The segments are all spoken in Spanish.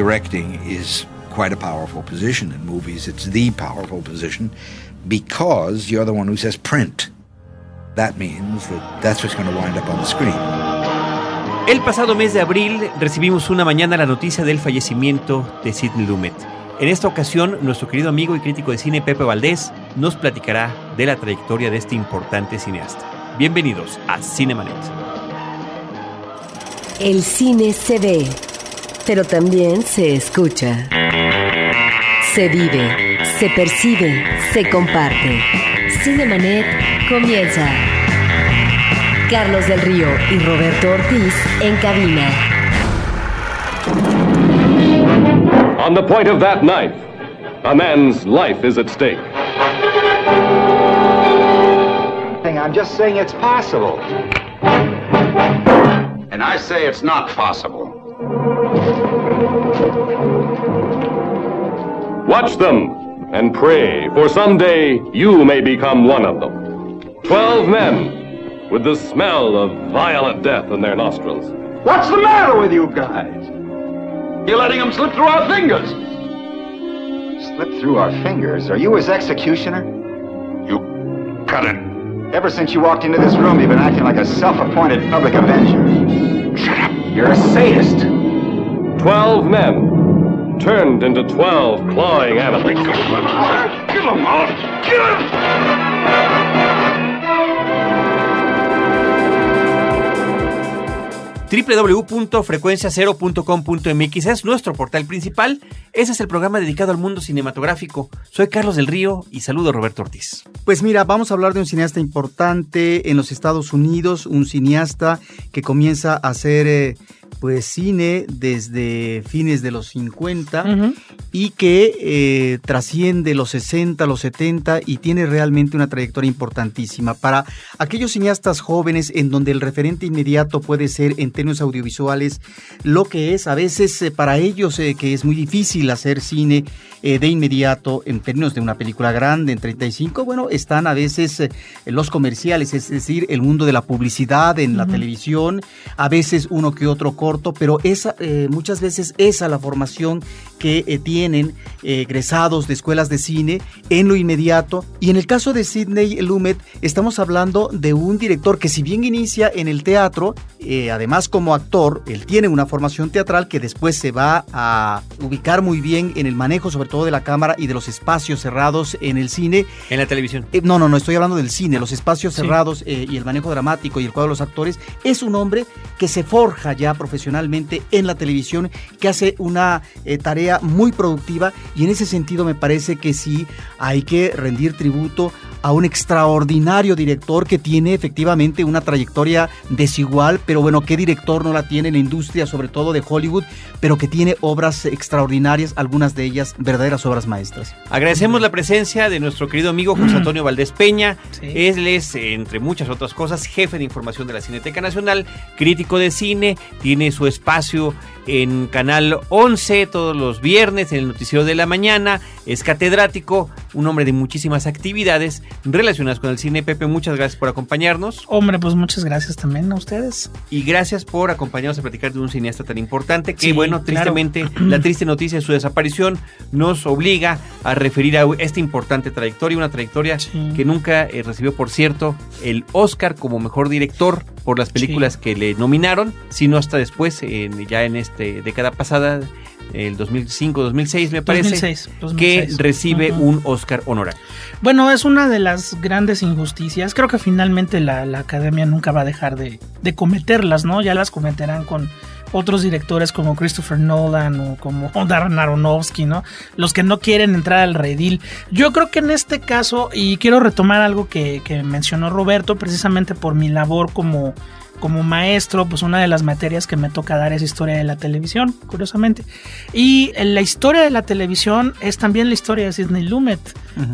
directing is quite a powerful position in movies. It's the powerful position because you're the one who says print. That means that that's what's going to wind up on the screen. El pasado mes de abril recibimos una mañana la noticia del fallecimiento de Sidney Lumet. En esta ocasión, nuestro querido amigo y crítico de cine Pepe Valdés nos platicará de la trayectoria de este importante cineasta. Bienvenidos a Cinemanet. El cine se ve, pero también se escucha. Se vive, se percibe, se comparte. Cinemanet comienza. Carlos del Río y Roberto Ortiz en cabina. On the point of that knife, a man's life is at stake. I'm just saying it's possible. And I say it's not possible. Watch them and pray, for someday you may become one of them. Twelve men with the smell of violent death in their nostrils. What's the matter with you guys? You're letting them slip through our fingers. Slip through our fingers? Are you his executioner? You cut it. Ever since you walked into this room, you've been acting like a self-appointed public avenger. Shut up. You're a sadist. Twelve men turned into twelve clawing animals. Kill them all. Kill www.frecuenciacero.com.mx es nuestro portal principal. Ese es el programa dedicado al mundo cinematográfico. Soy Carlos del Río y saludo a Roberto Ortiz. Pues mira, vamos a hablar de un cineasta importante en los Estados Unidos, un cineasta que comienza a hacer eh, pues cine desde fines de los 50 y que eh, trasciende los 60, los 70 y tiene realmente una trayectoria importantísima. Para aquellos cineastas jóvenes en donde el referente inmediato puede ser en términos audiovisuales lo que es a veces eh, para ellos eh, que es muy difícil hacer cine de inmediato en términos de una película grande en 35, bueno, están a veces los comerciales, es decir, el mundo de la publicidad en la televisión, a veces uno que otro corto, pero esa, eh, muchas veces esa la formación que eh, tienen eh, egresados de escuelas de cine en lo inmediato. Y en el caso de Sidney Lumet, estamos hablando de un director que si bien inicia en el teatro, eh, además como actor, él tiene una formación teatral que después se va a ubicar muy bien en el manejo sobre todo de la cámara y de los espacios cerrados en el cine. En la televisión. Eh, no, no, no, estoy hablando del cine, los espacios cerrados eh, y el manejo dramático y el cuadro de los actores. Es un hombre que se forja ya profesionalmente en la televisión, que hace una eh, muy productiva y en ese sentido me parece que sí hay que rendir tributo a un extraordinario director que tiene efectivamente una trayectoria desigual, pero bueno, ¿qué director no la tiene en la industria, sobre todo de Hollywood, pero que tiene obras extraordinarias, algunas de ellas verdaderas obras maestras? Agradecemos la presencia de nuestro querido amigo José Antonio Valdés Peña. Él es, entre muchas otras cosas, jefe de información de la Cineteca Nacional, crítico de cine, tiene su espacio en Canal 11 todos los viernes en el Noticiero de la Mañana, es catedrático, un hombre de muchísimas actividades relacionadas con el cine. Pepe, muchas gracias por acompañarnos Hombre, pues muchas gracias también a ustedes. y gracias por acompañarnos a platicar de un cineasta tan importante que, Sí, bueno, claro. tristemente, la triste noticia de su desaparición nos obliga a referir a esta importante trayectoria, una trayectoria Sí. que nunca eh, recibió, por cierto, el Oscar como mejor director por las películas que le nominaron, sino hasta después, en- ya en este década pasada, el 2005-2006 me parece, 2006, que 2006. recibe Ujú. un Oscar honorario. Bueno, es una de las grandes injusticias. Creo que finalmente la, la academia nunca va a dejar de, de cometerlas, ¿no? Ya las cometerán con otros directores como Christopher Nolan o como Darren Aronofsky, ¿no? Los que no quieren entrar al redil. Yo creo que en este caso, y quiero retomar algo que, que mencionó Roberto, precisamente por mi labor como como maestro, pues una de las materias que me toca dar es historia de la televisión, curiosamente. Y la historia de la televisión es también la historia de Sidney Lumet,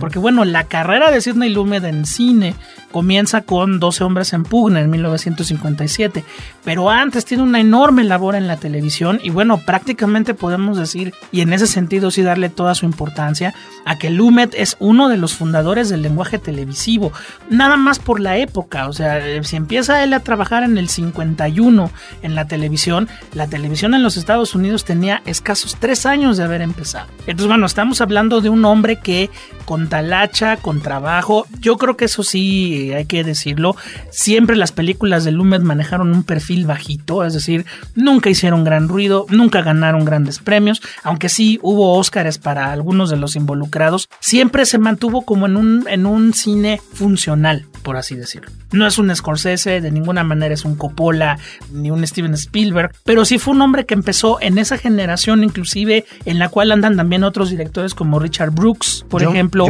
porque bueno, la carrera de Sidney Lumet en cine comienza con 12 hombres en pugna en 1957, pero antes tiene una enorme labor en la televisión y bueno, prácticamente podemos decir, y en ese sentido sí darle toda su importancia, a que Lumet es uno de los fundadores del lenguaje televisivo, nada más por la época, o sea, eh, si empieza él a trabajar en el 51 en la televisión, la televisión en los Estados Unidos tenía escasos tres años de haber empezado. Entonces, bueno, estamos hablando de un hombre que con talacha, con trabajo, yo creo que eso sí hay que decirlo, siempre las películas de Lumet manejaron un perfil bajito, es decir, nunca hicieron gran ruido, nunca ganaron grandes premios, aunque sí hubo Óscares para algunos de los involucrados, siempre se mantuvo como en un, en un cine funcional, por así decirlo. No es un Scorsese, de ninguna manera es un Coppola, ni un Steven Spielberg, pero sí fue un hombre que empezó en esa generación, inclusive en la cual andan también otros directores como Richard Brooks, por ejemplo,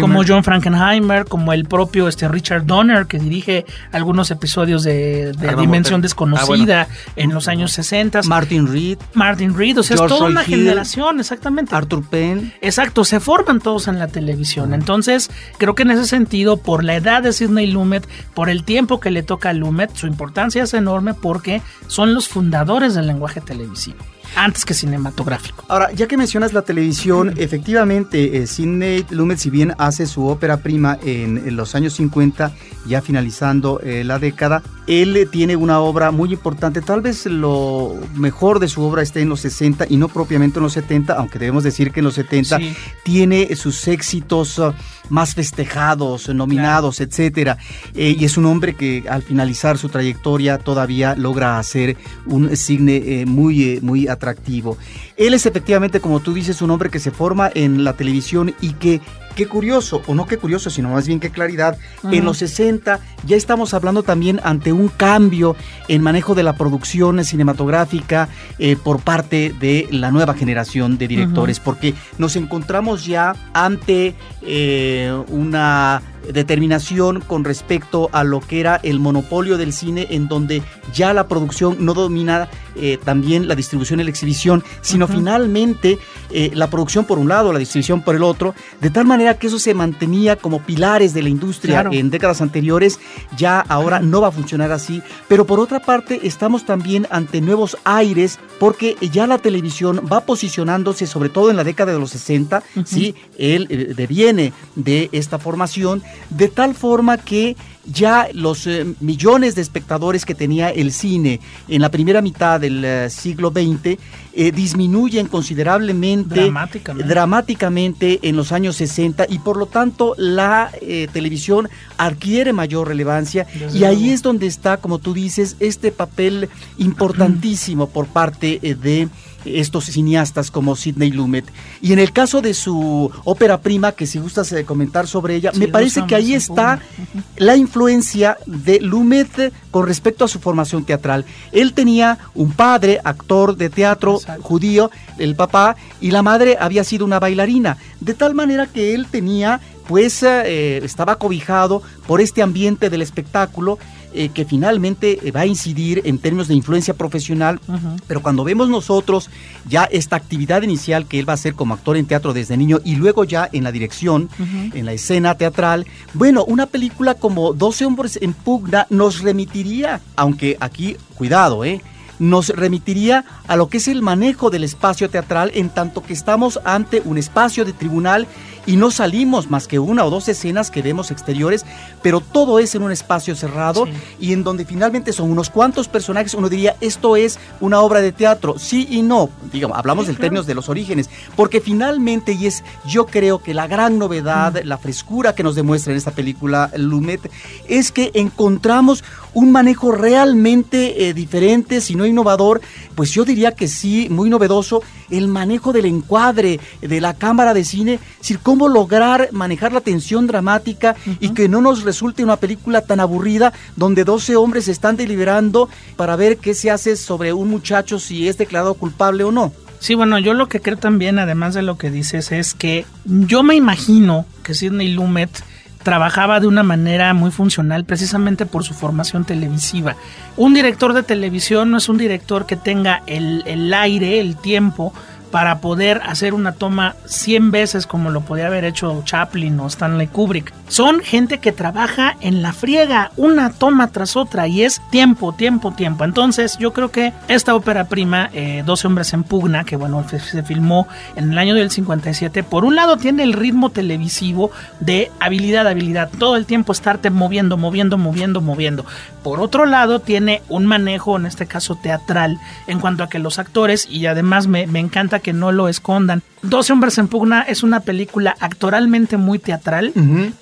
como John Frankenheimer, como el propio este, Richard Donner, que dirige algunos episodios de, Dimensión Desconocida ah, en los años 60. Martin Reed. Martin Reed, o sea, es toda una generación, exactamente. Arthur Penn. Exacto, se forman todos en la televisión. Entonces, creo que en ese sentido, por la edad de Sidney Lumet, por el tiempo que le toca a Lumet, su importancia es enorme porque son los fundadores del lenguaje televisivo antes que cinematográfico. Ahora, ya que mencionas la televisión, efectivamente, eh, Sidney Lumet, si bien hace su ópera prima en, los años 50, ya finalizando eh, la década, él tiene una obra muy importante, tal vez lo mejor de su obra esté en los 60 y no propiamente en los 70, aunque debemos decir que en los 70 tiene sus éxitos uh, más festejados, nominados, etcétera. Eh, y es un hombre que al finalizar su trayectoria todavía logra hacer un cine muy, muy atractivo. Él es efectivamente, como tú dices, un hombre que se forma en la televisión y que qué curioso, o no qué curioso, sino más bien qué claridad, en los 60 ya estamos hablando también ante un cambio en manejo de la producción cinematográfica eh, por parte de la nueva generación de directores, porque nos encontramos ya ante eh, una determinación con respecto a lo que era el monopolio del cine, en donde ya la producción no domina eh, también la distribución y la exhibición, sino finalmente la producción por un lado, la distribución por el otro, de tal manera que eso se mantenía como pilares de la industria en décadas anteriores, ya ahora no va a funcionar así, pero por otra parte estamos también ante nuevos aires, porque ya la televisión va posicionándose, sobre todo en la década de los 60, ¿sí? él eh, deviene de esta formación, de tal forma que ya los eh, millones de espectadores que tenía el cine en la primera mitad del eh, siglo XX eh, disminuyen considerablemente, dramáticamente. en los años 60 y por lo tanto la televisión adquiere mayor relevancia y ahí es donde está, como tú dices, este papel importantísimo por parte de estos cineastas como Sidney Lumet. Y en el caso de su ópera prima, que si gustas eh, comentar sobre ella, me parece que ahí está la influencia de Lumet con respecto a su formación teatral. Él tenía un padre, actor de teatro judío, el papá, y la madre había sido una bailarina, de tal manera que él tenía, pues, eh, estaba cobijado por este ambiente del espectáculo eh, que finalmente eh, va a incidir en términos de influencia profesional, pero cuando vemos nosotros ya esta actividad inicial que él va a hacer como actor en teatro desde niño y luego ya en la dirección, en la escena teatral, bueno, una película como 12 hombres en pugna nos remitiría, aunque aquí, cuidado, ¿eh? nos remitiría a lo que es el manejo del espacio teatral en tanto que estamos ante un espacio de tribunal y no salimos más que una o dos escenas que vemos exteriores, pero todo es en un espacio cerrado y en donde finalmente son unos cuantos personajes, uno diría, esto es una obra de teatro, sí y no, digamos, hablamos del términos de los orígenes, porque finalmente, y es yo creo que la gran novedad, mm. la frescura que nos demuestra en esta película Lumet, es que encontramos un manejo realmente eh, diferente, si no innovador, pues yo diría que sí, muy novedoso, el manejo del encuadre de la cámara de cine, cómo lograr manejar la tensión dramática y que no nos resulte una película tan aburrida donde 12 hombres están deliberando para ver qué se hace sobre un muchacho si es declarado culpable o no. Sí, bueno, yo lo que creo también, además de lo que dices, es que yo me imagino que Sidney Lumet trabajaba de una manera muy funcional precisamente por su formación televisiva. Un director de televisión no es un director que tenga el, el aire, el tiempo para poder hacer una toma 100 veces como lo podía haber hecho Chaplin o Stanley Kubrick. Son gente que trabaja en la friega, una toma tras otra, y es tiempo, tiempo, tiempo. Entonces, yo creo que esta ópera prima, eh, 12 hombres en pugna, que bueno, se, filmó en el año del 57, por un lado tiene el ritmo televisivo de habilidad, habilidad, todo el tiempo estarte moviendo, moviendo, moviendo, moviendo. Por otro lado, tiene un manejo, en este caso teatral, en cuanto a que los actores, y además me, me encanta que no lo escondan, 12 hombres en pugna es una película actoralmente muy teatral,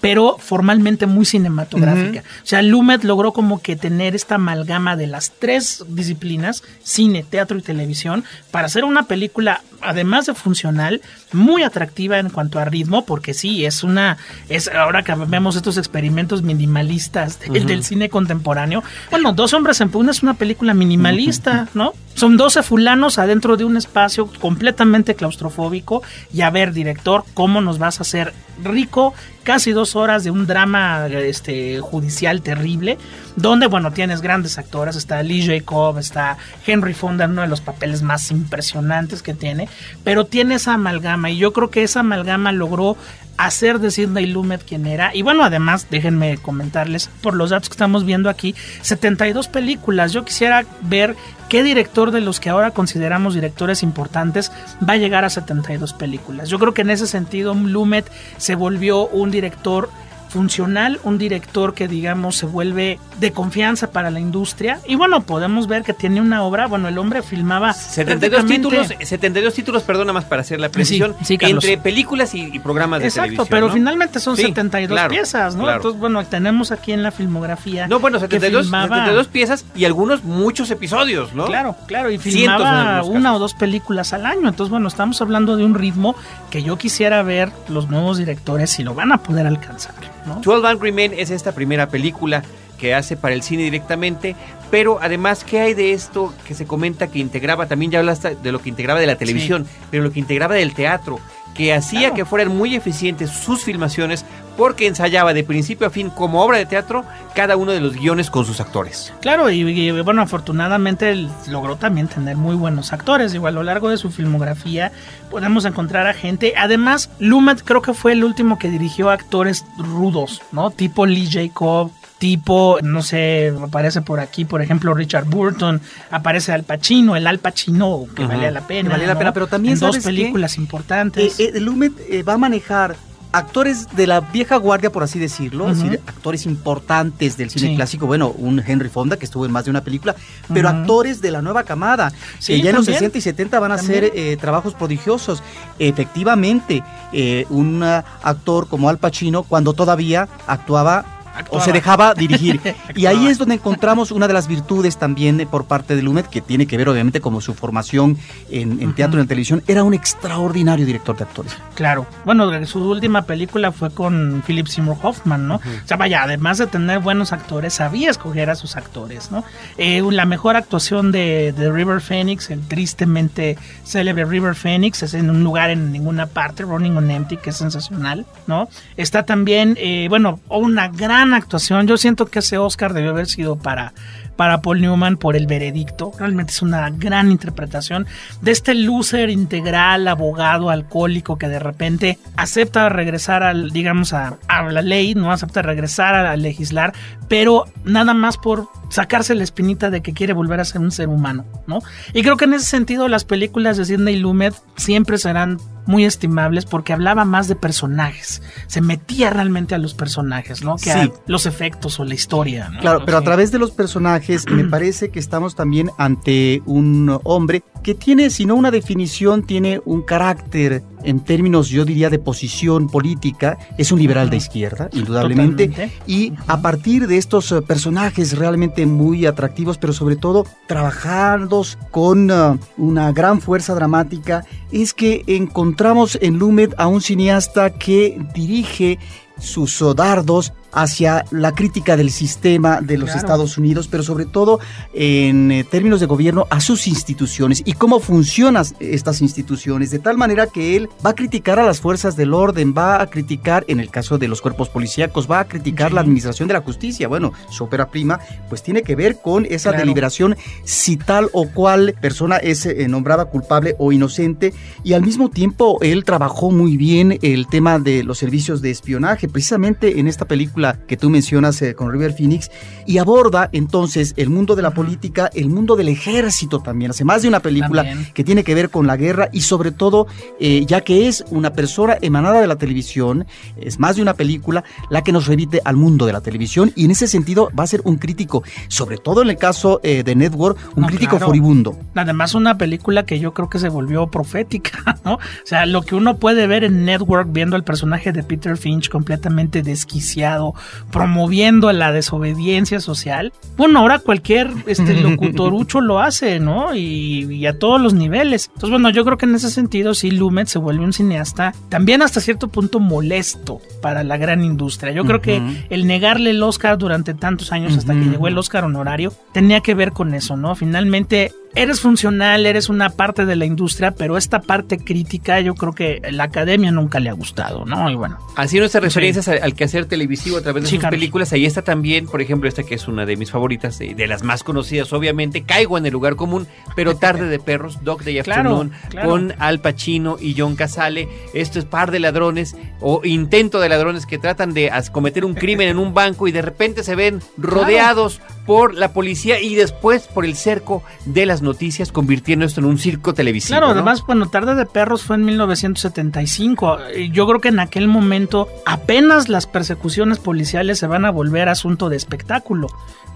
pero formalmente muy cinematográfica. O sea, Lumet logró como que tener esta amalgama de las tres disciplinas, cine, teatro y televisión, para hacer una película, además de funcional, muy atractiva en cuanto a ritmo, porque sí, es una, es ahora que vemos estos experimentos minimalistas de- del cine contemporáneo. Bueno, Dos hombres en pugna es una película minimalista, ¿no? Son 12 fulanos adentro de un espacio completamente claustrofóbico y a ver, director, ¿cómo nos vas a hacer rico? Casi dos horas de un drama este, judicial terrible, donde, bueno, tienes grandes actores, está Lee Jacob, está Henry Fonda, uno de los papeles más impresionantes que tiene, pero tiene esa amalgama y yo creo que esa amalgama logró hacer de Sidney Lumet quien era. Y bueno, además, déjenme comentarles por los datos que estamos viendo aquí, 72 películas. Yo quisiera ver qué director de los que ahora consideramos directores importantes va a llegar a 72 películas. Yo creo que en ese sentido Lumet se volvió un director funcional, un director que digamos se vuelve de confianza para la industria y bueno, podemos ver que tiene una obra, bueno, el hombre filmaba 72 prácticamente- títulos, 72 títulos, perdona más para hacer la precisión, Sí, sí, Carlos. entre películas y, y programas de Exacto, televisión. pero ¿no? finalmente son Sí, 72 claro, piezas, ¿no? claro. Entonces, bueno, tenemos aquí en la filmografía. No, bueno, que 72, filmaba- 72 piezas y algunos muchos episodios, ¿no? Claro, claro, y filmaba una o dos películas al año. Entonces, bueno, estamos hablando de un ritmo que yo quisiera ver los nuevos directores si lo van a poder alcanzar, ¿no? 12 Angry Men es esta primera película que hace para el cine directamente, pero además, ¿qué hay de esto que se comenta que integraba? También ya hablaste de lo que integraba de la televisión, pero lo que integraba del teatro, que hacía Claro. que fueran muy eficientes sus filmaciones porque ensayaba de principio a fin como obra de teatro cada uno de los guiones con sus actores. Claro, y, y, bueno, afortunadamente él logró también tener muy buenos actores. Digo, a lo largo de su filmografía podemos encontrar a gente. Además, Lumet creo que fue el último que dirigió actores rudos, ¿no? Tipo Lee Jacob. Tipo, no sé, aparece por aquí, por ejemplo, Richard Burton, aparece Al Pacino, el Al Pacino, que valía la pena. Que valía la ¿no? pena, pero también, En dos ¿sabes qué? películas importantes. Eh, eh, Lumet eh, va a manejar actores de la vieja guardia, por así decirlo, es decir, actores importantes del cine Sí. clásico, bueno, un Henry Fonda que estuvo en más de una película, pero actores de la nueva camada, Sí, que ya en los también. 60 y 70 van a También. hacer eh, trabajos prodigiosos. Efectivamente, eh, un actor como Al Pacino, cuando todavía actuaba o se dejaba dirigir. y ahí es donde encontramos una de las virtudes también por parte de Lumet, que tiene que ver obviamente como su formación en, en teatro y en televisión. Era un extraordinario director de actores. Claro. Bueno, su última película fue con Philip Seymour Hoffman, ¿no? O sea, vaya, además de tener buenos actores, sabía escoger a sus actores, ¿no? Eh, la mejor actuación de, de River Phoenix, el tristemente célebre River Phoenix, es en un lugar en ninguna parte, Running on Empty, que es sensacional, ¿no? Está también, eh, bueno, una gran actuación. Yo siento que ese Oscar debió haber sido para para Paul Newman por el veredicto. Realmente es una gran interpretación de este loser integral, abogado, alcohólico que de repente acepta regresar al, digamos, a, a la ley, no acepta regresar a, a legislar, pero nada más por sacarse la espinita de que quiere volver a ser un ser humano, ¿no? Y creo que en ese sentido las películas de Sidney Lumet siempre serán muy estimables porque hablaba más de personajes, se metía realmente a los personajes, ¿no? Que a Sí. los efectos o la historia, ¿no? Claro, pero a través de los personajes me parece que estamos también ante un hombre que tiene, si no una definición, tiene un carácter en términos, yo diría, de posición política. Es un liberal de izquierda, indudablemente. Totalmente. Y a partir de estos eh, personajes realmente muy atractivos, pero sobre todo trabajados con eh, una gran fuerza dramática, es que encontramos en Lumet a un cineasta que dirige sus oh, dardos hacia la crítica del sistema de los Claro. Estados Unidos, pero sobre todo en eh, términos de gobierno a sus instituciones y cómo funcionan estas instituciones, de tal manera que él va a criticar a las fuerzas del orden, va a criticar, en el caso de los cuerpos policíacos, va a criticar Sí. la administración de la justicia. Bueno, su ópera prima, pues tiene que ver con esa Claro. deliberación si tal o cual persona es eh, nombrada culpable o inocente y al mismo tiempo él trabajó muy bien el tema de los servicios de espionaje, precisamente en esta película que tú mencionas eh, con River Phoenix y aborda entonces el mundo de la política, el mundo del ejército también, hace más de una película También. que tiene que ver con la guerra y sobre todo eh, ya que es una persona emanada de la televisión, es más de una película la que nos remite al mundo de la televisión y en ese sentido va a ser un crítico, sobre todo en el caso eh, de Network, un No, crítico claro. furibundo. Además, una película que yo creo que se volvió profética, ¿no? O sea, lo que uno puede ver en Network viendo al personaje de Peter Finch completamente desquiciado, promoviendo la desobediencia social. Bueno, ahora cualquier este locutorucho lo hace, ¿no? Y, y a todos los niveles. Entonces, bueno, yo creo que en ese sentido sí Lumet se vuelve un cineasta también hasta cierto punto molesto para la gran industria. Yo creo que el negarle el Oscar durante tantos años hasta que llegó el Oscar honorario tenía que ver con eso, ¿no? Finalmente eres funcional, eres una parte de la industria, pero esta parte crítica yo creo que la academia nunca le ha gustado, ¿no? Y bueno, Así nuestras referencias al, al quehacer televisivo a través de Sí, sus Carlos. películas. Ahí está también, por ejemplo, esta que es una de mis favoritas, de, de las más conocidas, obviamente. Caigo en el lugar común, pero Tarde de Perros, Day Claro, Afternoon, claro. con Al Pacino y John Casale. Esto es par de ladrones o intento de ladrones que tratan de cometer un crimen en un banco y de repente se ven rodeados por la policía y después por el cerco de las noticias, convirtiendo esto en un circo televisivo. Claro, ¿no? además, bueno, Tarde de Perros fue en 1975. y Yo creo que en aquel momento apenas las persecuciones policiales se van a volver asunto de espectáculo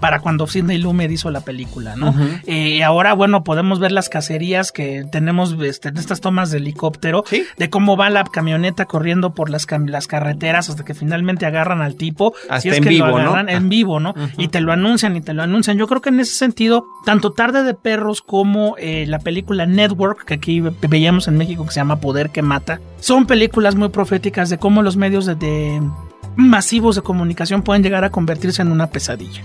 para cuando Sidney Lumet hizo la película, ¿no? Ujú. Eh, ahora, bueno, podemos ver las cacerías que tenemos este, en estas tomas de helicóptero, Sí. de cómo va la camioneta corriendo por las, carreteras hasta que finalmente agarran al tipo. Hasta en vivo, ¿no? en vivo, ¿no? Y te lo anuncian y te lo anuncian. Yo creo que en ese sentido, tanto Tarde de Perros como eh, la película Network, que aquí ve- veíamos en México que se llama Poder que Mata, son películas muy proféticas de cómo los medios de, de masivos de comunicación pueden llegar a convertirse en una pesadilla.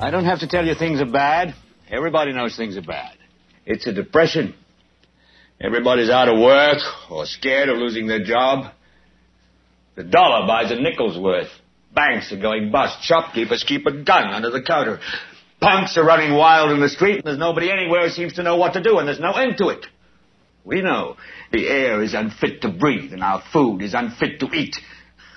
I don't have to tell you things are bad. Everybody knows things are bad. It's a depression. Everybody's out of work or scared of losing their job. The dollar buys a nickel's worth. Banks are going bust. Shopkeepers keep a gun under the counter. Punks are running wild in the street, and there's nobody anywhere who seems to know what to do, and there's no end to it. We know the air is unfit to breathe, and our food is unfit to eat.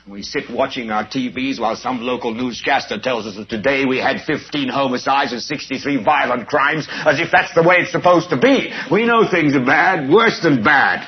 We sit watching our TVs while some local newscaster tells us that today we had 15 homicides and 63 violent crimes, as if that's the way it's supposed to be. We know things are bad, worse than bad.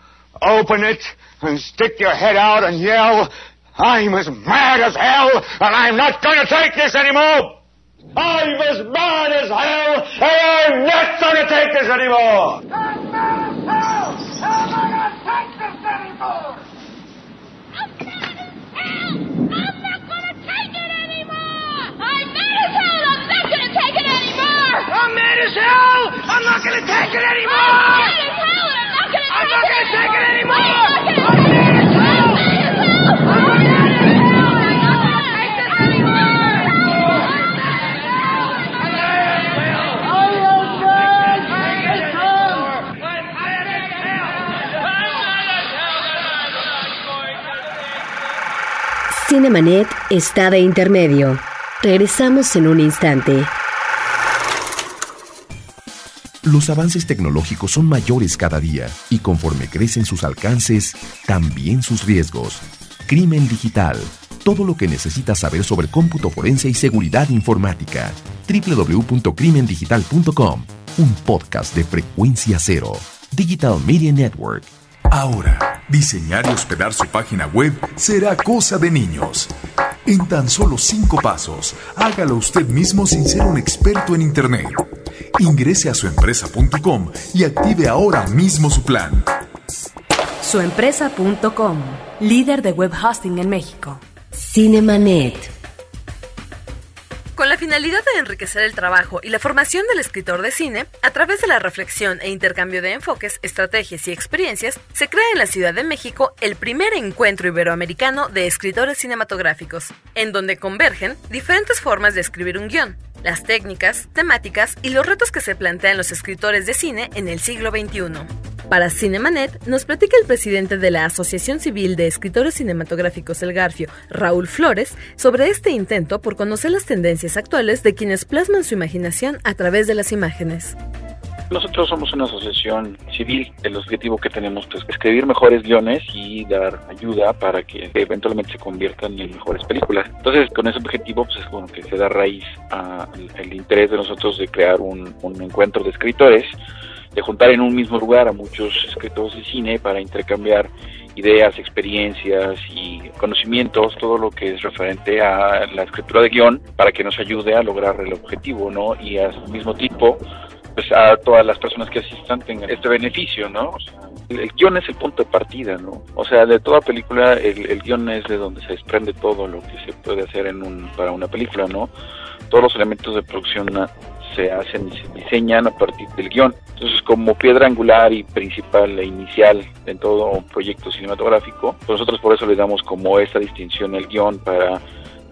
open it, and stick your head out and yell, I'm as mad as hell, and I'm not going to take this anymore! I'm as mad as hell, and I'm not going to take this anymore! I'm mad as hell! I'm not gonna take it anymore! I'm mad as hell! I'm not gonna take it anymore! I'm mad as hell! I'm mad as hell! I'm not gonna take this anymore! I'm mad as hell! I am mad as hell! I'm mad as hell! I'm mad as hell! Cinemanet está de intermedio. Regresamos en un instante. Los avances tecnológicos son mayores cada día y conforme crecen sus alcances, también sus riesgos. Crimen digital. Todo lo que necesitas saber sobre cómputo forense y seguridad informática. www.crimendigital.com. Un podcast de frecuencia cero. Digital Media Network. Ahora, diseñar y hospedar su página web será cosa de niños. En tan solo cinco pasos, hágalo usted mismo sin ser un experto en Internet. Ingrese a suempresa.com y active ahora mismo su plan. Suempresa.com, líder de web hosting en México. Cinemanet. Con la finalidad de enriquecer el trabajo y la formación del escritor de cine, a través de la reflexión e intercambio de enfoques, estrategias y experiencias, se crea en la Ciudad de México el primer encuentro iberoamericano de escritores cinematográficos, en donde convergen diferentes formas de escribir un guion, las técnicas, temáticas y los retos que se plantean los escritores de cine en el siglo XXI. Para Cinemanet nos platica el presidente de la Asociación Civil de Escritores Cinematográficos El Garfio, Raúl Flores, sobre este intento por conocer las tendencias actuales de quienes plasman su imaginación a través de las imágenes. Nosotros somos una asociación civil. El objetivo que tenemos es escribir mejores guiones y dar ayuda para que eventualmente se conviertan en mejores películas. Entonces, con ese objetivo, pues es que se da raíz al interés de nosotros de crear un, un encuentro de escritores de juntar en un mismo lugar a muchos escritores de cine para intercambiar ideas, experiencias y conocimientos, todo lo que es referente a la escritura de guion para que nos ayude a lograr el objetivo, ¿no? Y al mismo tiempo, pues a todas las personas que asistan tengan este beneficio, ¿no? O sea, el, guion es el punto de partida, ¿no? O sea, de toda película el, el guion es de donde se desprende todo lo que se puede hacer en un, para una película, ¿no? Todos los elementos de producción se hacen y se diseñan a partir del guion. Entonces, como piedra angular y principal e inicial en todo proyecto cinematográfico, nosotros por eso le damos como esta distinción el guion para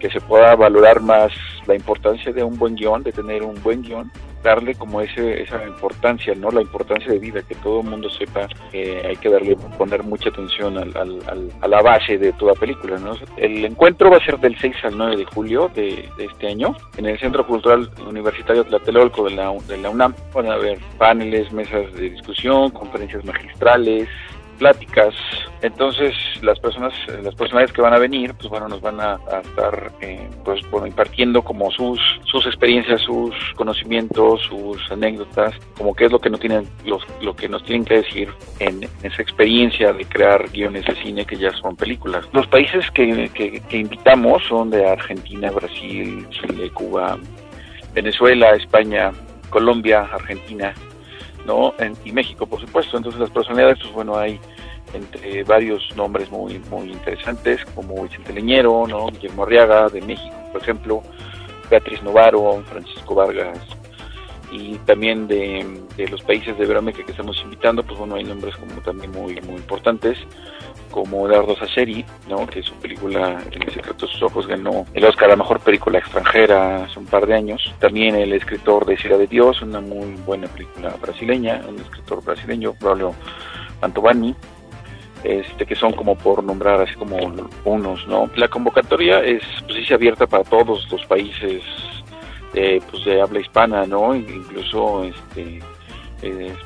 que se pueda valorar más la importancia de un buen guion, de tener un buen guion, darle como ese, esa importancia, ¿no? La importancia de vida, que todo el mundo sepa que hay que darle, poner mucha atención al, al, a la base de toda película, ¿no? El encuentro va a ser del 6 al 9 de julio de, de este año en el Centro Cultural Universitario Tlatelolco de la, de la UNAM. Van a haber paneles, mesas de discusión, conferencias magistrales, pláticas. Entonces, las personas, las personas que van a venir, pues bueno, nos van a, estar, eh, pues bueno, impartiendo como sus, sus experiencias, sus conocimientos, sus anécdotas, como qué es lo que no tienen, los, lo que nos tienen que decir en, esa experiencia de crear guiones de cine que ya son películas. Los países que, que, que invitamos son de Argentina, Brasil, Chile, Cuba, Venezuela, España, Colombia, Argentina, ¿no? y México, por supuesto. Entonces las personalidades, pues bueno, hay entre varios nombres muy muy interesantes, como Vicente Leñero, ¿no? Guillermo Arriaga, de México, por ejemplo, Beatriz Novaro, Francisco Vargas, y también de, los países de Iberoamérica que estamos invitando, pues bueno, hay nombres como también muy muy importantes, como Eduardo Saceri, ¿no? que su película El secreto de sus ojos ganó el Oscar a la mejor película extranjera hace un par de años. También el escritor de Ciudad de Dios, una muy buena película brasileña, un escritor brasileño, Braulio Mantovani, este, que son como por nombrar así como unos, ¿no? La convocatoria es pues, abierta para todos los países de, pues, de habla hispana, ¿no? Incluso este,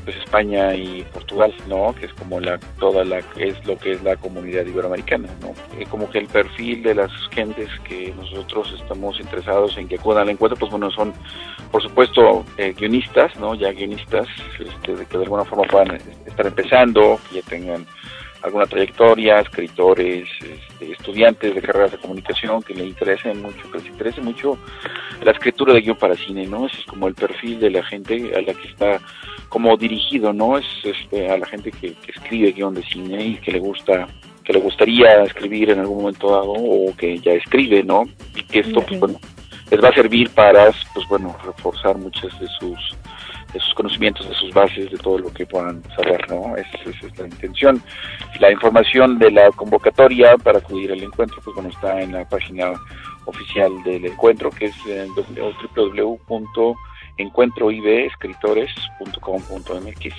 pues España y Portugal, ¿no? Que es como la toda la es lo que es la comunidad iberoamericana, ¿no? Eh, como que el perfil de las gentes que nosotros estamos interesados en que acudan al encuentro, pues bueno, son por supuesto eh, guionistas, ¿no? Ya guionistas este, de que de alguna forma puedan estar empezando, que ya tengan alguna trayectoria, escritores, este, estudiantes de carreras de comunicación que le interesen mucho, que les interese mucho la escritura de guion para cine, ¿no? Ese es como el perfil de la gente a la que está como dirigido, ¿no? Es este, a la gente que, escribe guion de cine y que le gusta que le gustaría escribir en algún momento dado o que ya escribe, ¿no? Y que esto, pues bueno, les va a servir para, pues bueno, reforzar muchas de sus de sus conocimientos, de sus bases, de todo lo que puedan saber, ¿no? Esa, es la intención. La información de la convocatoria para acudir al encuentro, pues bueno, está en la página oficial del encuentro, que es www.encuentroibescritores.com.mx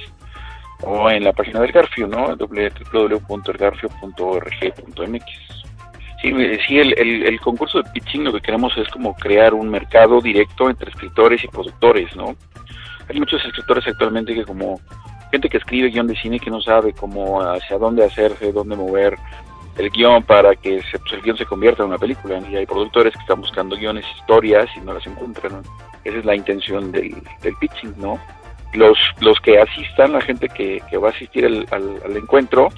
o en la página del Garfio, ¿no? www.elgarfio.org.mx. Sí, sí el, el, el, concurso de pitching lo que queremos es como crear un mercado directo entre escritores y productores, ¿no? Hay muchos escritores actualmente que como gente que escribe guion de cine que no sabe cómo hacia dónde hacerse, dónde mover el guion para que se, pues, el guion se convierta en una película. Y hay productores que están buscando guiones, historias y no las encuentran. Esa es la intención del, del pitching, ¿no? Los, los que asistan, la gente que, va a asistir al, al, al encuentro,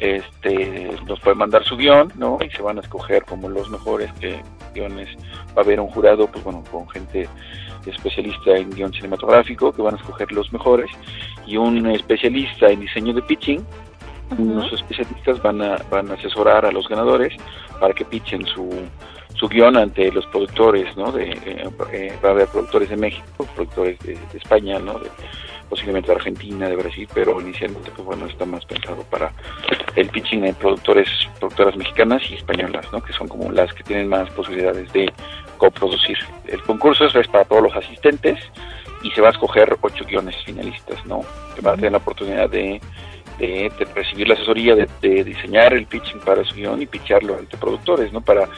este, nos puede mandar su guion, ¿no? Y se van a escoger como los mejores que, guiones. Va a haber un jurado, pues bueno, con gente especialista en guion cinematográfico, que van a escoger los mejores, y un especialista en diseño de pitching. Unos especialistas van a, van a asesorar a los ganadores para que pitchen su, su guion ante los productores, ¿no? De, eh, eh, va a haber productores de México, productores de, España, ¿no? De, posiblemente de Argentina, de Brasil, pero inicialmente, pues bueno, está más pensado para el pitching de productores, productoras mexicanas y españolas, ¿no? Que son como las que tienen más posibilidades de coproducir. El concurso es para todos los asistentes y se va a escoger ocho guiones finalistas, ¿no? Que van a tener la oportunidad de, de, recibir la asesoría, de, de, diseñar el pitching para su guion y pitcharlo ante productores, ¿no? Para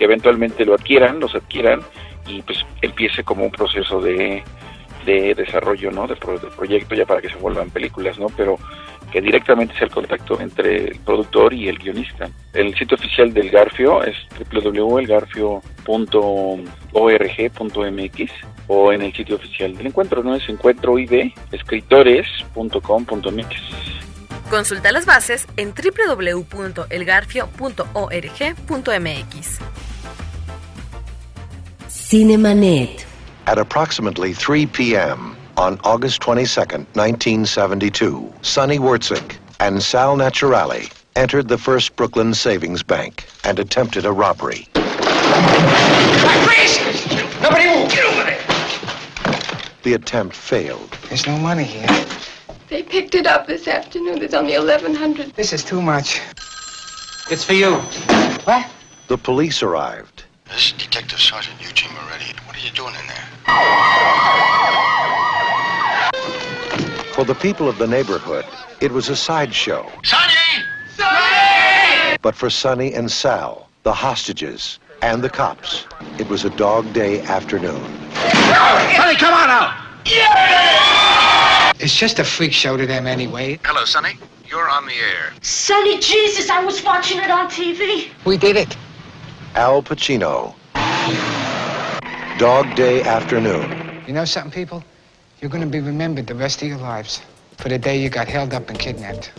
que eventualmente lo adquieran, los adquieran y pues empiece como un proceso de de desarrollo ¿no? de, pro, de, proyecto ya para que se vuelvan películas, ¿no? pero que directamente sea el contacto entre el productor y el guionista. El sitio oficial del Garfio es www.elgarfio.org.mx o en el sitio oficial del encuentro, ¿no? Es encuentroidescritores.com.mx. Consulta las bases en www.elgarfio.org.mx. Cinemanet. At approximately 3 p.m. on August 22, 1972, Sonny Wurtzik and Sal Naturale entered the First Brooklyn Savings Bank and attempted a robbery. Freeze! Nobody move! Get over there! The attempt failed. There's no money here. They picked it up this afternoon. There's only 1100 This is too much. It's for you. What? The police arrived. This is Detective Sergeant Eugene Moretti. What are you doing in there? For the people of the neighborhood, it was a sideshow. Sonny! Sonny! But for Sonny and Sal, the hostages, and the cops, it was a dog day afternoon. Sonny, come on out! Yeah! It's just a freak show to them anyway. Hello, Sonny. You're on the air. Sonny, Jesus, I was watching it on TV. We did it. Al Pacino. Dog Day Afternoon. You know something, people? You're going to be remembered the rest of your lives for the day you got held up and kidnapped.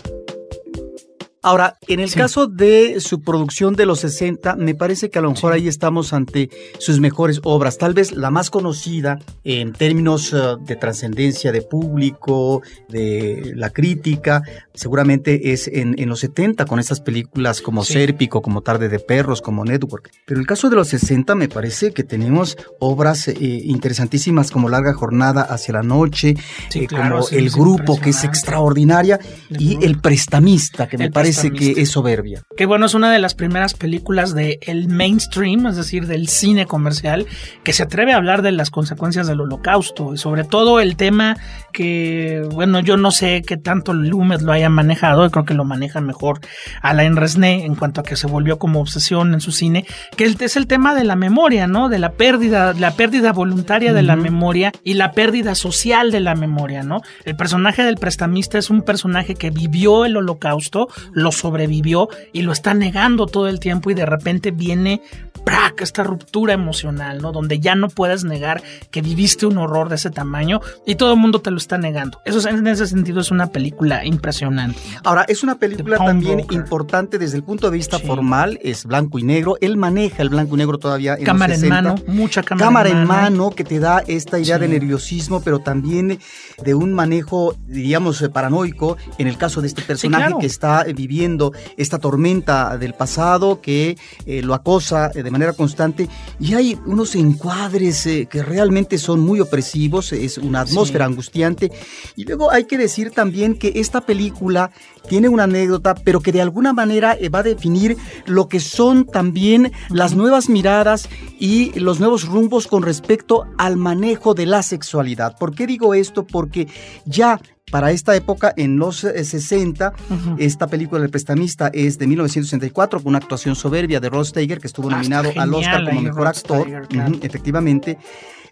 Ahora, en el sí. caso de su producción de los 60, me parece que a lo mejor sí. ahí estamos ante sus mejores obras. Tal vez la más conocida en términos uh, de trascendencia de público, de la crítica, seguramente es en, en los 70 con esas películas como sí. Sérpico, como Tarde de Perros, como Network. Pero en el caso de los 60 me parece que tenemos obras eh, interesantísimas como Larga Jornada hacia la Noche, eh, claro, como El Grupo, que es extraordinaria, y El Prestamista, que me el parece que es soberbia. Que bueno, es una de las primeras películas del el mainstream, es decir, del cine comercial, que se atreve a hablar de las consecuencias del holocausto y sobre todo el tema que, bueno, yo no sé qué tanto Lumet lo haya manejado, creo que lo maneja mejor Alain Resnais en cuanto a que se volvió como obsesión en su cine, que es el tema de la memoria, ¿no? De la pérdida, la pérdida voluntaria uh -huh. de la memoria y la pérdida social de la memoria, ¿no? El personaje del prestamista es un personaje que vivió el holocausto, lo sobrevivió y lo está negando todo el tiempo y de repente viene ¡prac! esta ruptura emocional, ¿no? Donde ya no puedes negar que viviste un horror de ese tamaño y todo el mundo te lo está negando. Eso en ese sentido es una película impresionante. Ahora, es una película también Broker. importante desde el punto de vista sí. formal, es blanco y negro. Él maneja el blanco y negro todavía en cámara los 60. en mano, mucha cámara, cámara en, en mano. mano que te da esta idea sí. de nerviosismo, pero también de un manejo, diríamos, paranoico en el caso de este personaje sí, claro. que está viviendo esta tormenta del pasado que eh, lo acosa de manera constante y hay unos encuadres eh, que realmente son muy opresivos, es una atmósfera sí. angustiante y luego hay que decir también que esta película tiene una anécdota, pero que de alguna manera eh, va a definir lo que son también las nuevas miradas y los nuevos rumbos con respecto al manejo de la sexualidad. ¿Por qué digo esto? Porque ya para esta época, en los 60, uh -huh. esta película El Prestamista es de 1964, con una actuación soberbia de Ross Steiger, que estuvo nominado al Oscar como mejor actor, Steiger, claro. uh -huh, efectivamente.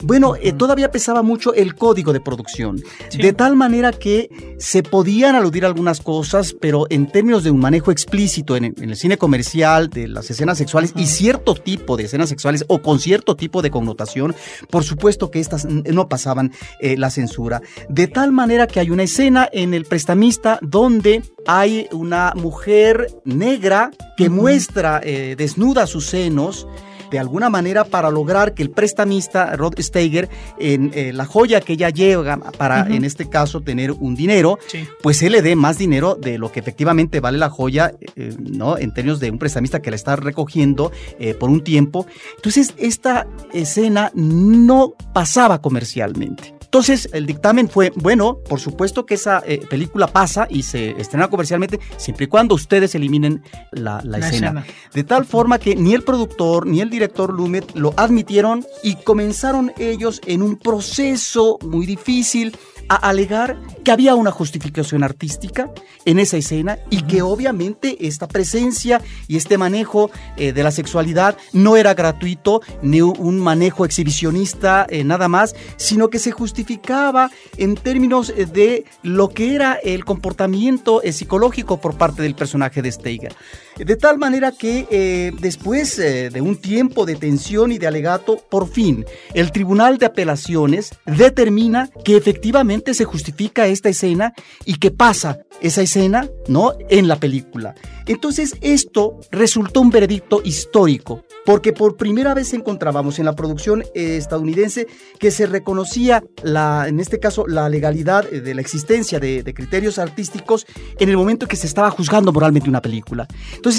Bueno, eh, todavía pesaba mucho el código de producción, de tal manera que se podían aludir algunas cosas, pero en términos de un manejo explícito en, en el cine comercial, de las escenas sexuales y cierto tipo de escenas sexuales o con cierto tipo de connotación, por supuesto que estas no pasaban eh, la censura. De tal manera que hay una escena en El prestamista donde hay una mujer negra que muestra eh, desnuda sus senos de alguna manera para lograr que el prestamista Rod Steiger en eh, la joya que ella lleva para en este caso tener un dinero Sí. pues él le dé más dinero de lo que efectivamente vale la joya eh, no en términos de un prestamista que la está recogiendo eh, por un tiempo. Entonces esta escena no pasaba comercialmente entonces el dictamen fue, bueno, por supuesto que esa eh, película pasa y se estrena comercialmente siempre y cuando ustedes eliminen la, la La escena. escena. De tal forma que ni el productor ni el director Lumet lo admitieron y comenzaron ellos en un proceso muy difícil a alegar que había una justificación artística en esa escena y que obviamente esta presencia y este manejo eh, de la sexualidad no era gratuito ni un manejo exhibicionista eh, nada más, sino que se justificaba en términos eh, de lo que era el comportamiento eh, psicológico por parte del personaje de Steiger. De tal manera que eh, después eh, de un tiempo de tensión y de alegato, por fin el Tribunal de Apelaciones determina que efectivamente se justifica esta escena y que pasa esa escena, ¿no? En la película. Entonces esto resultó un veredicto histórico, porque por primera vez encontrábamos en la producción eh, estadounidense que se reconocía la, en este caso, la legalidad de la existencia de, criterios artísticos en el momento en que se estaba juzgando moralmente una película.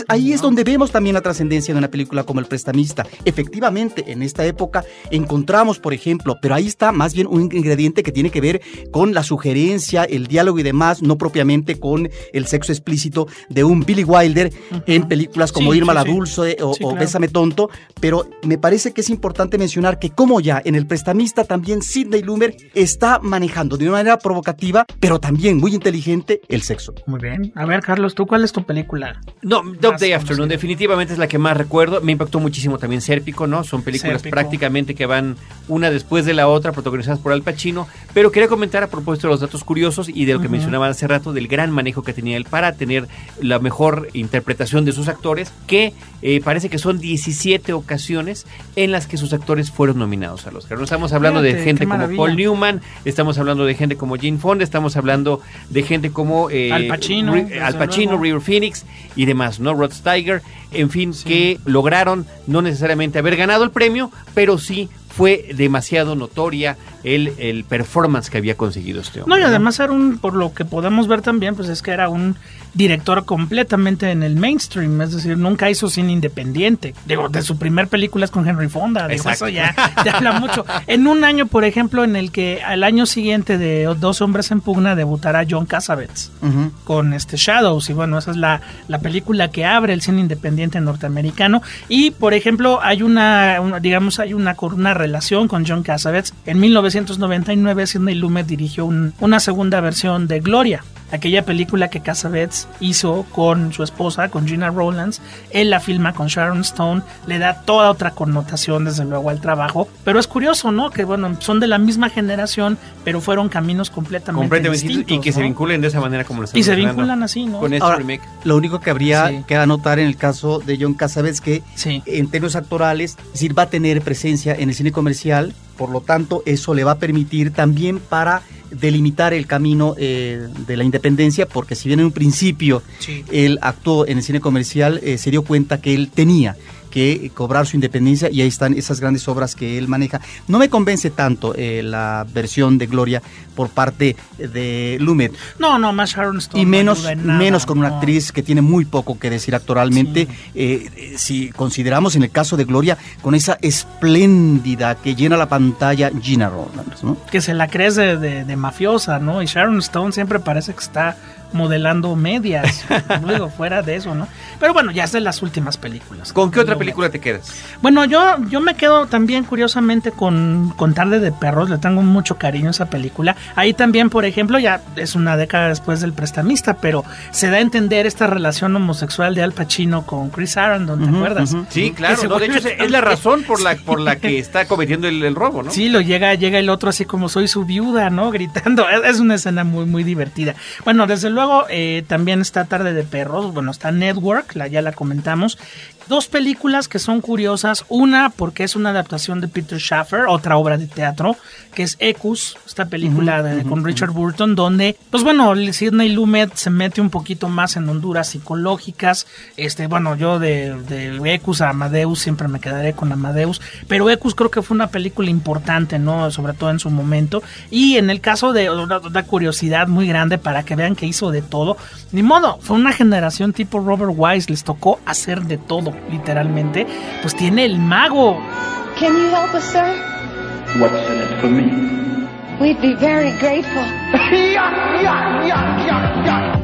Ahí es donde vemos también la trascendencia de una película como El Prestamista. Efectivamente, en esta época encontramos, por ejemplo, pero ahí está más bien un ingrediente que tiene que ver con la sugerencia, el diálogo y demás, no propiamente con el sexo explícito de un Billy Wilder en películas como Sí, Irma sí, la sí. Dulce o, Sí, o claro. Bésame Tonto, pero me parece que es importante mencionar que como ya en El Prestamista también Sidney Lumer está manejando de una manera provocativa, pero también muy inteligente el sexo. Muy bien. A ver, Carlos, ¿tú cuál es tu película? No, Dog Day Afternoon definitivamente es la que más recuerdo. Me impactó muchísimo también Sérpico, ¿no? Son películas prácticamente que van una después de la otra, protagonizadas por Al Pacino. Pero quería comentar a propósito de los datos curiosos y de lo que Ujú. mencionaban hace rato, del gran manejo que tenía él para tener la mejor interpretación de sus actores, que eh, parece que son 17 ocasiones en las que sus actores fueron nominados al Oscar. No estamos hablando de gente como. Paul Newman, estamos hablando de gente como Gene Fonda, estamos hablando de gente como eh, Al Pacino, Al Pacino. River Phoenix y demás, ¿no? Rod Steiger, en fin, que lograron no necesariamente haber ganado el premio, pero sí fue demasiado notoria el, el performance que había conseguido este hombre. No, y además era un, por lo que podemos ver también, pues es que era un director completamente en el mainstream, es decir, nunca hizo cine independiente. Digo, de su primer película es con Henry Fonda, digo, Exacto. eso ya, ya habla mucho. En un año, por ejemplo, en el que al año siguiente de Dos Hombres en Pugna debutará John Cassavetes con este Shadows y bueno esa es la, la película que abre el cine independiente norteamericano y por ejemplo hay una, una- digamos hay una, cor- una relación con John Cassavetes en 1999 Sidney Lumet dirigió un- una segunda versión de Gloria aquella película que Cassavetes hizo con su esposa con Gina Rowlands él la filma con Sharon Stone le da toda otra connotación desde luego al trabajo pero es curioso no que bueno son de la misma generación pero fueron caminos completamente, completamente distintos y que se vinculen de esa manera como lo Y se vinculan así, ¿no? Con este Ahora, remake. Lo único que habría Sí. que anotar en el caso de John Cassavetes que en términos actorales es decir, va a tener presencia en el cine comercial, por lo tanto eso le va a permitir también para delimitar el camino eh, de la independencia, porque si bien en un principio Sí. él actuó en el cine comercial, eh, se dio cuenta que él tenía que cobrar su independencia y ahí están esas grandes obras que él maneja. No me convence tanto eh, la versión de Gloria por parte de Lumet No, no, más Sharon Stone. y no menos, nada, menos con una actriz que tiene muy poco que decir actoralmente. Eh, eh, si consideramos en el caso de Gloria, con esa espléndida que llena la pantalla Gina Rowlands, ¿no? Que se la crees de, de- de mafiosa, ¿no? Y Sharon Stone siempre parece que está modelando medias. Luego, fuera de eso, ¿no? Pero bueno, ya es de las últimas películas. ¿Con qué otra película te quedas? Bueno, yo, yo me quedo también curiosamente con, con Tarde de Perros, le tengo mucho cariño a esa película. Ahí también, por ejemplo, ya es una década después del prestamista, pero se da a entender esta relación homosexual de Al Pacino con Chris Sarandon, ¿te acuerdas? Sí, claro. No, de hecho, es, es la razón por la, por la que está cometiendo el, el robo, ¿no? Sí, lo llega, llega el otro así como soy su viuda, ¿no? Gritando. Es, es una escena muy, muy divertida. Bueno, desde luego eh, también está Tarde de Perros, bueno, está Network, la, ya la comentamos. Dos películas que son curiosas. Una porque es una adaptación de Peter Schaffer, otra obra de teatro, que es Ecus, esta película de- con Richard Burton, donde, pues bueno, Sidney Lumet se mete un poquito más en honduras psicológicas. Este, bueno, yo de, de Ecus a Amadeus siempre me quedaré con Amadeus, pero Ecus creo que fue una película importante, ¿no? Sobre todo en su momento. Y en el caso de una, una curiosidad muy grande para que vean que hizo de todo, ni modo, fue una generación tipo Robert Wise, les tocó hacer de todo, literalmente. Pues tiene el mago. Can you help us, sir? What's in it for me? We'd be very grateful.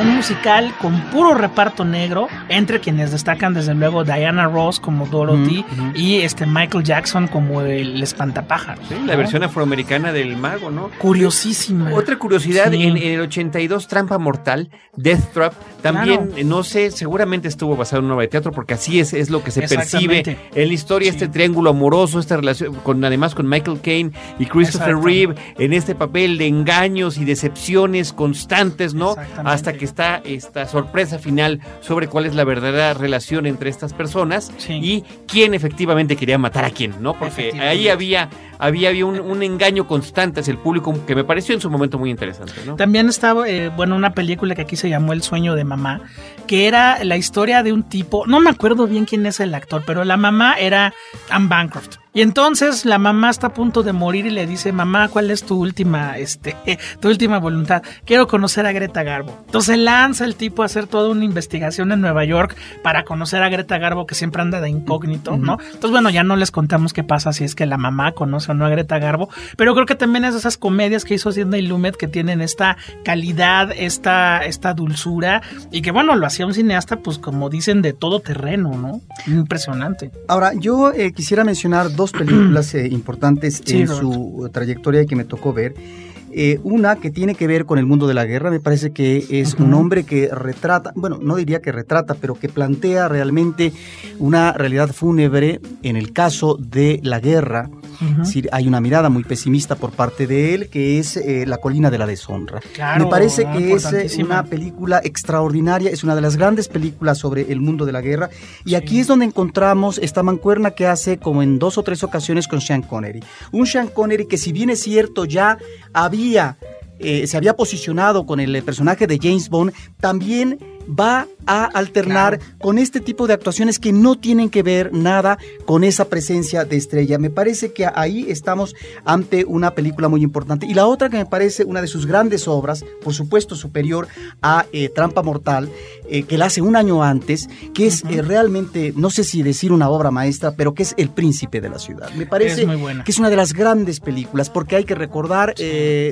un musical con puro reparto negro, entre quienes destacan desde luego Diana Ross como Dorothy y este Michael Jackson como el espantapájaros. Sí, la versión afroamericana del mago, ¿no? Curiosísima. Otra curiosidad, Sí. en, en el 82, Trampa Mortal, Death Trap, también, Claro. no sé, seguramente estuvo basado en una obra de teatro, porque así es, es lo que se percibe en la historia, este triángulo amoroso, esta relación, con además con Michael Caine y Christopher. Reeve, en este papel de engaños y decepciones constantes, ¿no? Hasta que está esta sorpresa final sobre cuál es la verdadera relación entre estas personas y quién efectivamente quería matar a quién, ¿no? Porque ahí había, había, había un, un engaño constante hacia el público que me pareció en su momento muy interesante, ¿no? También estaba, eh, bueno, una película que aquí se llamó El sueño de mamá, que era la historia de un tipo, no me acuerdo bien quién es el actor, pero la mamá era Anne Bancroft. Y entonces la mamá está a punto de morir y le dice, mamá, ¿cuál es tu última, este, tu última voluntad? Quiero conocer a Greta Garbo. Entonces lanza el tipo a hacer toda una investigación en Nueva York para conocer a Greta Garbo, que siempre anda de incógnito, ¿no? Entonces, bueno, ya no les contamos qué pasa si es que la mamá conoce o no a Greta Garbo, pero creo que también es esas comedias que hizo Sidney Lumet que tienen esta calidad, esta, esta dulzura, y que bueno, lo hacía un cineasta, pues como dicen, de todo terreno, ¿no? Impresionante. Ahora, yo eh, quisiera mencionar dos películas eh, importantes Sí, en Roberto. su trayectoria que me tocó ver. Eh, una que tiene que ver con el mundo de la guerra, me parece que es un hombre que retrata, bueno, no diría que retrata, pero que plantea realmente una realidad fúnebre en el caso de la guerra. Es decir, hay una mirada muy pesimista por parte de él, que es eh, La colina de la deshonra. Claro, me parece que es eh, una película extraordinaria, es una de las grandes películas sobre el mundo de la guerra. Y aquí es donde encontramos esta mancuerna que hace como en dos o tres ocasiones con Sean Connery. Un Sean Connery que si bien es cierto ya había, eh, se había posicionado con el personaje de James Bond, también va a alternar con este tipo de actuaciones que no tienen que ver nada con esa presencia de estrella. Me parece que ahí estamos ante una película muy importante. Y la otra que me parece una de sus grandes obras, por supuesto superior a eh, Trampa Mortal, eh, que la hace un año antes, que es eh, realmente, no sé si decir una obra maestra, pero que es El Príncipe de la Ciudad. Me parece Es muy buena. que es una de las grandes películas, porque hay que recordar,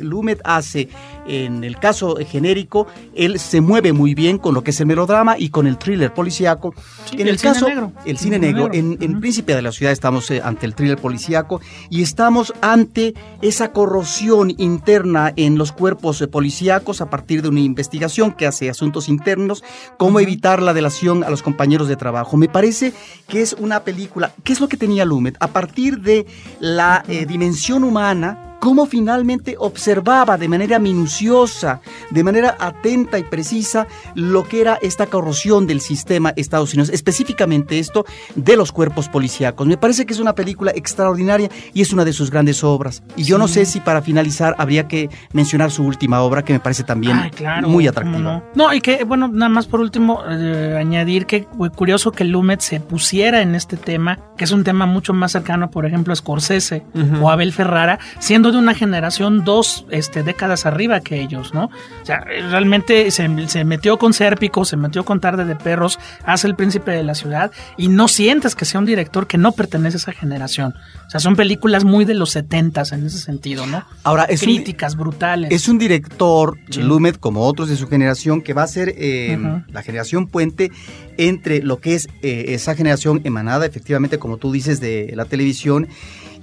Lumet hace, en el caso genérico, él se mueve muy bien con lo que es el melodrama y con el thriller policíaco. Sí, en el el, cine caso, negro. el cine El negro, negro. en, en Príncipe de la Ciudad estamos eh, ante el thriller policíaco y estamos ante esa corrosión interna en los cuerpos eh, policíacos a partir de una investigación que hace asuntos internos, cómo evitar la delación a los compañeros de trabajo. Me parece que es una película, ¿qué es lo que tenía Lumet? A partir de la eh, dimensión humana, cómo finalmente observaba de manera minuciosa, de manera atenta y precisa lo que era esta corrosión del sistema Estados Unidos, específicamente esto de los cuerpos policíacos. Me parece que es una película extraordinaria y es una de sus grandes obras. Y yo no sé si para finalizar habría que mencionar su última obra, que me parece también Ay, claro, muy ¿cómo atractiva. No? No, y que, bueno, nada más por último, eh, añadir que fue curioso que Lumet se pusiera en este tema, que es un tema mucho más cercano, por ejemplo, a Scorsese Ujú. o a Abel Ferrara, siendo de una generación dos este, décadas arriba que ellos, ¿no? O sea, realmente se, se metió con Sérpico, se metió con Tarde de Perros, hace El Príncipe de la Ciudad, y no sientes que sea un director que no pertenece a esa generación. O sea, son películas muy de los setentas en ese sentido, ¿no? Ahora, es un- Críticas brutales. Es un director, Sí. Lumet, como otros de su generación, que va a ser eh, la generación puente entre lo que es eh, esa generación emanada, efectivamente, como tú dices, de la televisión,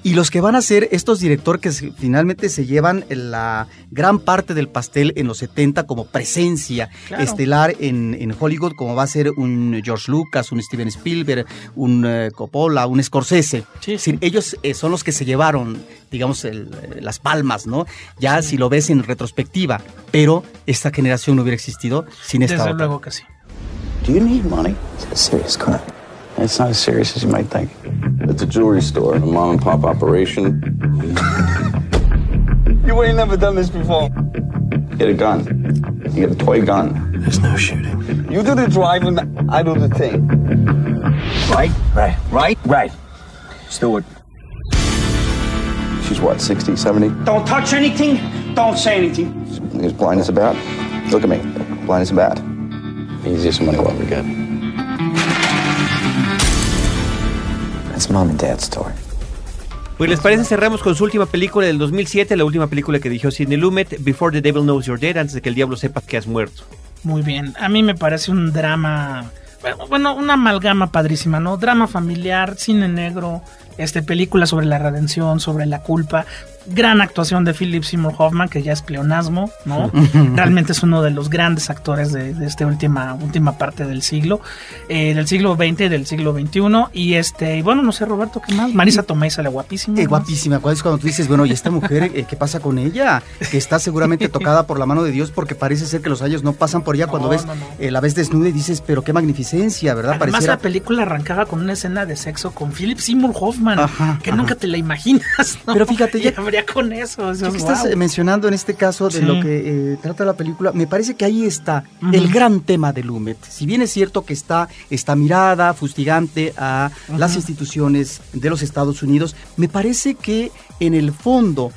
y los que van a ser estos directores que finalmente se llevan la gran parte del pastel en los 70 como presencia Claro. estelar en, en Hollywood, como va a ser un George Lucas, un Steven Spielberg, un eh, Coppola, un Scorsese. Es decir, ellos eh, son los que se llevaron, digamos, el, eh, las palmas, ¿no? Ya si lo ves en retrospectiva, pero esta generación no hubiera existido sin esta Desde otra. luego que sí. Do you need money? It's a serious crime. It's not as serious as you might think. It's a jewelry store, a mom and pop operation. you ain't never done this before. Get a gun. You get a toy gun. There's no shooting. You do the driving, I do the thing. Right, right, right, right. Stewart. She's what, 60, 70? Don't touch anything. Don't say anything. Is blind as a bat? Look at me. Blind as a bat. Easiest money we'll ever get. That's mom and dad's story. Pues les parece, cerramos con su última película del 2007, la última película que dirigió Sidney Lumet, Before the Devil Knows You're Dead, antes de que el diablo sepa que has muerto. Muy bien. A mí me parece un drama. bueno, Bueno, una amalgama padrísima, ¿no? Drama familiar, cine negro, este, película sobre la redención, sobre la culpa. Gran actuación de Philip Seymour Hoffman, que ya es pleonasmo, ¿no? Realmente es uno de los grandes actores de, de esta última, última parte del siglo, eh, del siglo XX y del siglo XXI. Y este, y bueno, no sé, Roberto, ¿qué más? Marisa Tomei sale guapísima. Eh, guapísima, ¿cuál es cuando tú dices, bueno, y esta mujer, eh, qué pasa con ella? Que está seguramente tocada por la mano de Dios porque parece ser que los años no pasan por ella cuando ves, no, no. eh, la ves desnuda y dices, pero qué magnificencia, ¿verdad? Además, Pareciera... la película arrancaba con una escena de sexo con Philip Seymour Hoffman, Ajá, que ajá. nunca te la imaginas. ¿no? Pero fíjate, Y ya- con eso. Ya dices, que estás "Wow". eh, mencionando en este caso de Sí. lo que eh, trata la película, me parece que ahí está el gran tema de Lumet. Si bien es cierto que está esta mirada fustigante a las instituciones de los Estados Unidos, me parece que en el fondo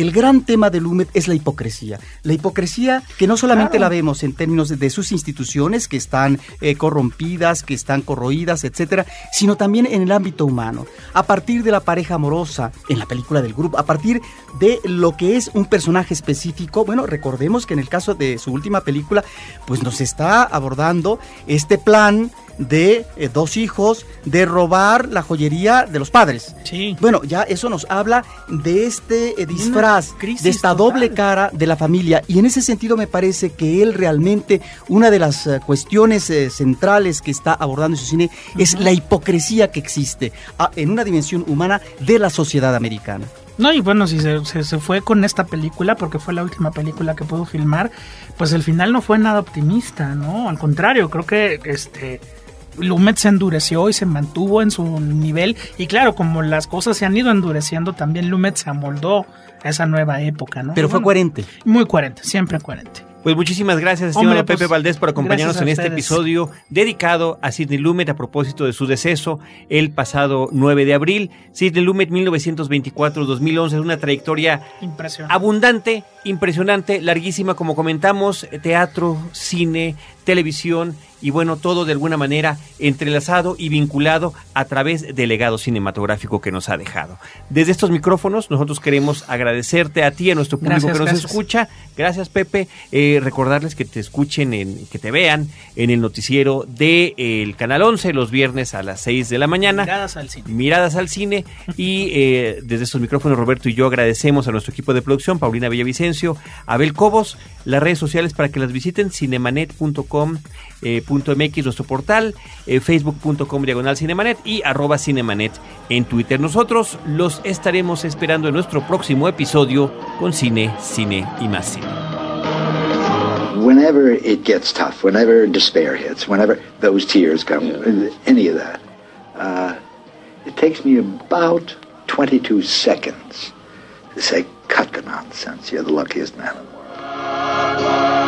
el gran tema de Lumet es la hipocresía. La hipocresía que no solamente Claro. la vemos en términos de, de sus instituciones que están eh, corrompidas, que están corroídas, etcétera, sino también en el ámbito humano. A partir de la pareja amorosa en la película del grupo, a partir de lo que es un personaje específico, bueno, recordemos que en el caso de su última película, pues nos está abordando este plan de eh, dos hijos de robar la joyería de los padres. Sí. Bueno, ya eso nos habla de este eh, disfraz, de esta total. doble cara de la familia. Y en ese sentido me parece que él realmente, una de las eh, cuestiones centrales que está abordando en su cine es la hipocresía que existe ah, en una dimensión humana de la sociedad americana. No, y bueno, si se, se- se fue con esta película, porque fue la última película que pudo filmar, pues el final no fue nada optimista, ¿no? Al contrario, creo que este Lumet se endureció y se mantuvo en su nivel. Y claro, como las cosas se han ido endureciendo, también Lumet se amoldó a esa nueva época, ¿no? Pero fue Bueno, coherente. Muy coherente, siempre coherente. Pues muchísimas gracias, estimado Hombre, pues, Pepe Valdés, por acompañarnos en este ustedes. episodio dedicado a Sidney Lumet a propósito de su deceso el pasado 9 de abril. Sidney Lumet, 1924-2011, es una trayectoria Impresionante. abundante, impresionante, larguísima, como comentamos, teatro, cine, televisión y bueno, todo de alguna manera entrelazado y vinculado a través del legado cinematográfico que nos ha dejado. Desde estos micrófonos, nosotros queremos agradecerte a ti, a nuestro público Gracias, que nos gracias. escucha. Gracias, Pepe. Eh, recordarles que te escuchen, en, que te vean en el noticiero del el Canal 11 los viernes a las 6 de la mañana. Miradas al cine. Miradas al cine y eh, desde estos micrófonos Roberto y yo agradecemos a nuestro equipo de producción, Paulina Villavicencio, Abel Cobos, las redes sociales para que las visiten, cinemanet.com, eh, cinemanet.mx, nuestro portal, eh, facebook.com diagonal cinemanet y arroba cinemanet en Twitter. Nosotros los estaremos esperando en nuestro próximo episodio con cine, cine y más cine. Whenever it gets tough, whenever despair hits, whenever those tears come, any of that, uh, it takes me about 22 seconds to say, cut the nonsense. You're the luckiest man in the world.